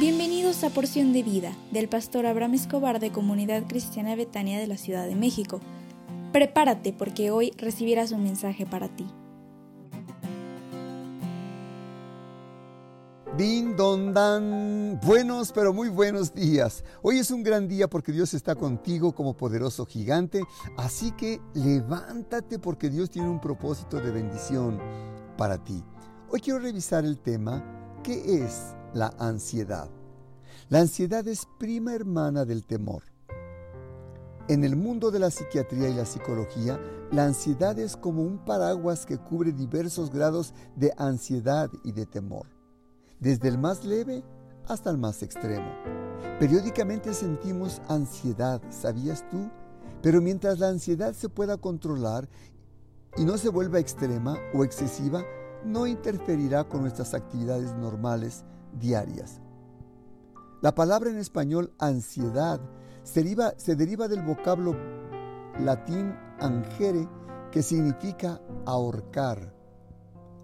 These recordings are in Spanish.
Bienvenidos a Porción de Vida del pastor Abraham Escobar de Comunidad Cristiana Betania de la Ciudad de México. Prepárate porque hoy recibirás un mensaje para ti. Din don dan, buenos pero muy buenos días. Hoy es un gran día porque Dios está contigo como poderoso gigante, así que levántate porque Dios tiene un propósito de bendición para ti. Hoy quiero revisar el tema, ¿qué es la ansiedad. La ansiedad es prima hermana del temor. En el mundo de la psiquiatría y la psicología, la ansiedad es como un paraguas que cubre diversos grados de ansiedad y de temor, desde el más leve hasta el más extremo. Periódicamente sentimos ansiedad, ¿sabías tú? Pero mientras la ansiedad se pueda controlar y no se vuelva extrema o excesiva, no interferirá con nuestras actividades normales diarias. La palabra en español ansiedad se deriva, se deriva del vocablo latín angere, que significa ahorcar,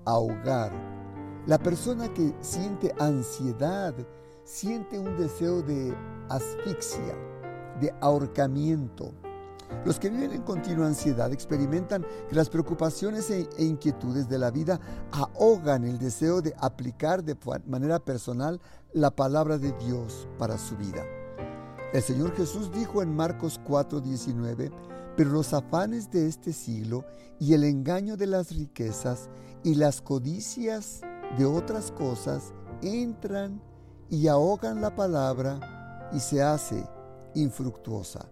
ahogar. La persona que siente ansiedad siente un deseo de asfixia, de ahorcamiento, los que viven en continua ansiedad experimentan que las preocupaciones e, e inquietudes de la vida ahogan el deseo de aplicar de manera personal la palabra de Dios para su vida. El Señor Jesús dijo en Marcos 4:19, pero los afanes de este siglo y el engaño de las riquezas y las codicias de otras cosas entran y ahogan la palabra y se hace infructuosa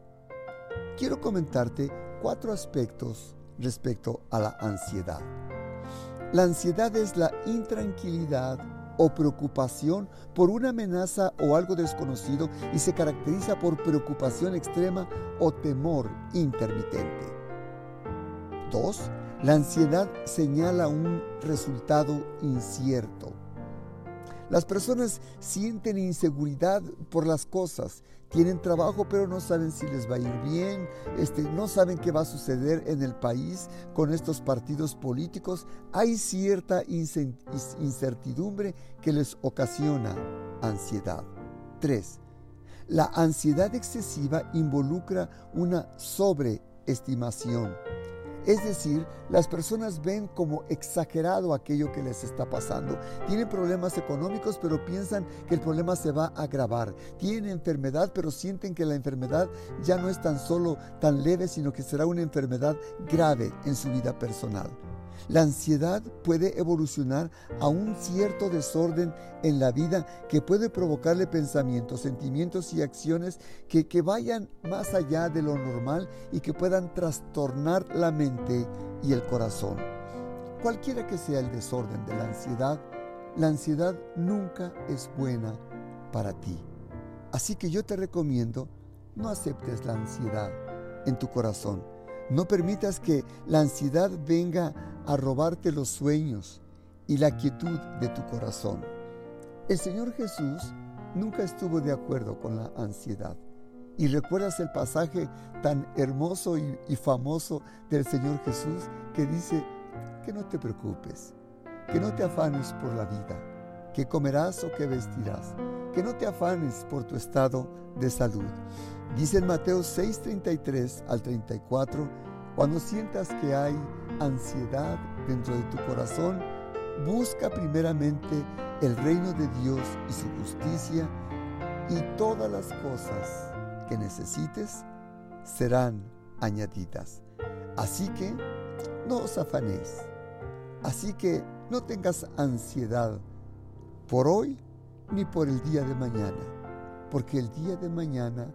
quiero comentarte cuatro aspectos respecto a la ansiedad. La ansiedad es la intranquilidad o preocupación por una amenaza o algo desconocido y se caracteriza por preocupación extrema o temor intermitente. 2. La ansiedad señala un resultado incierto. Las personas sienten inseguridad por las cosas, tienen trabajo pero no saben si les va a ir bien, este, no saben qué va a suceder en el país con estos partidos políticos. Hay cierta incertidumbre que les ocasiona ansiedad. 3. La ansiedad excesiva involucra una sobreestimación es decir, las personas ven como exagerado aquello que les está pasando. Tienen problemas económicos, pero piensan que el problema se va a agravar. Tienen enfermedad, pero sienten que la enfermedad ya no es tan solo tan leve, sino que será una enfermedad grave en su vida personal. La ansiedad puede evolucionar a un cierto desorden en la vida que puede provocarle pensamientos, sentimientos y acciones que, vayan más allá de lo normal y que puedan trastornar la mente y el corazón. Cualquiera que sea el desorden de la ansiedad, la ansiedad nunca es buena para ti. Así que yo te recomiendo, no aceptes la ansiedad en tu corazón. No permitas que la ansiedad venga a robarte los sueños y la quietud de tu corazón. El Señor Jesús nunca estuvo de acuerdo con la ansiedad. Y recuerdas el pasaje tan hermoso y, famoso del Señor Jesús que dice que no te preocupes, que no te afanes por la vida, que comerás o que vestirás, que no te afanes por tu estado de salud. Dice en Mateo 6:33 al 34, cuando sientas que hay ansiedad dentro de tu corazón, busca primeramente el reino de Dios y su justicia y todas las cosas que necesites serán añadidas. Así que no os afanéis. Así que no tengas ansiedad por hoy ni por el día de mañana, porque el día de mañana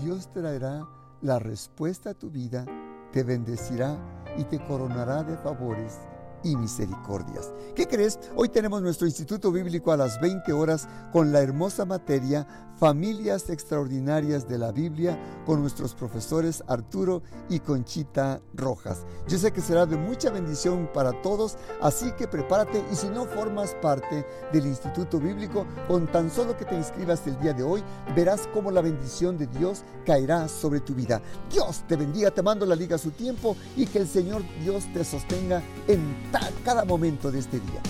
Dios traerá la respuesta a tu vida, te bendecirá y te coronará de favores y misericordias. ¿Qué crees? Hoy tenemos nuestro Instituto Bíblico a las 20 horas con la hermosa materia Familias Extraordinarias de la Biblia con nuestros profesores Arturo y Conchita Rojas. Yo sé que será de mucha bendición para todos, así que prepárate y si no formas parte del Instituto Bíblico, con tan solo que te inscribas el día de hoy, verás cómo la bendición de Dios caerá sobre tu vida. Dios te bendiga, te mando la liga a su tiempo y que el Señor Dios te sostenga en cada momento de este día.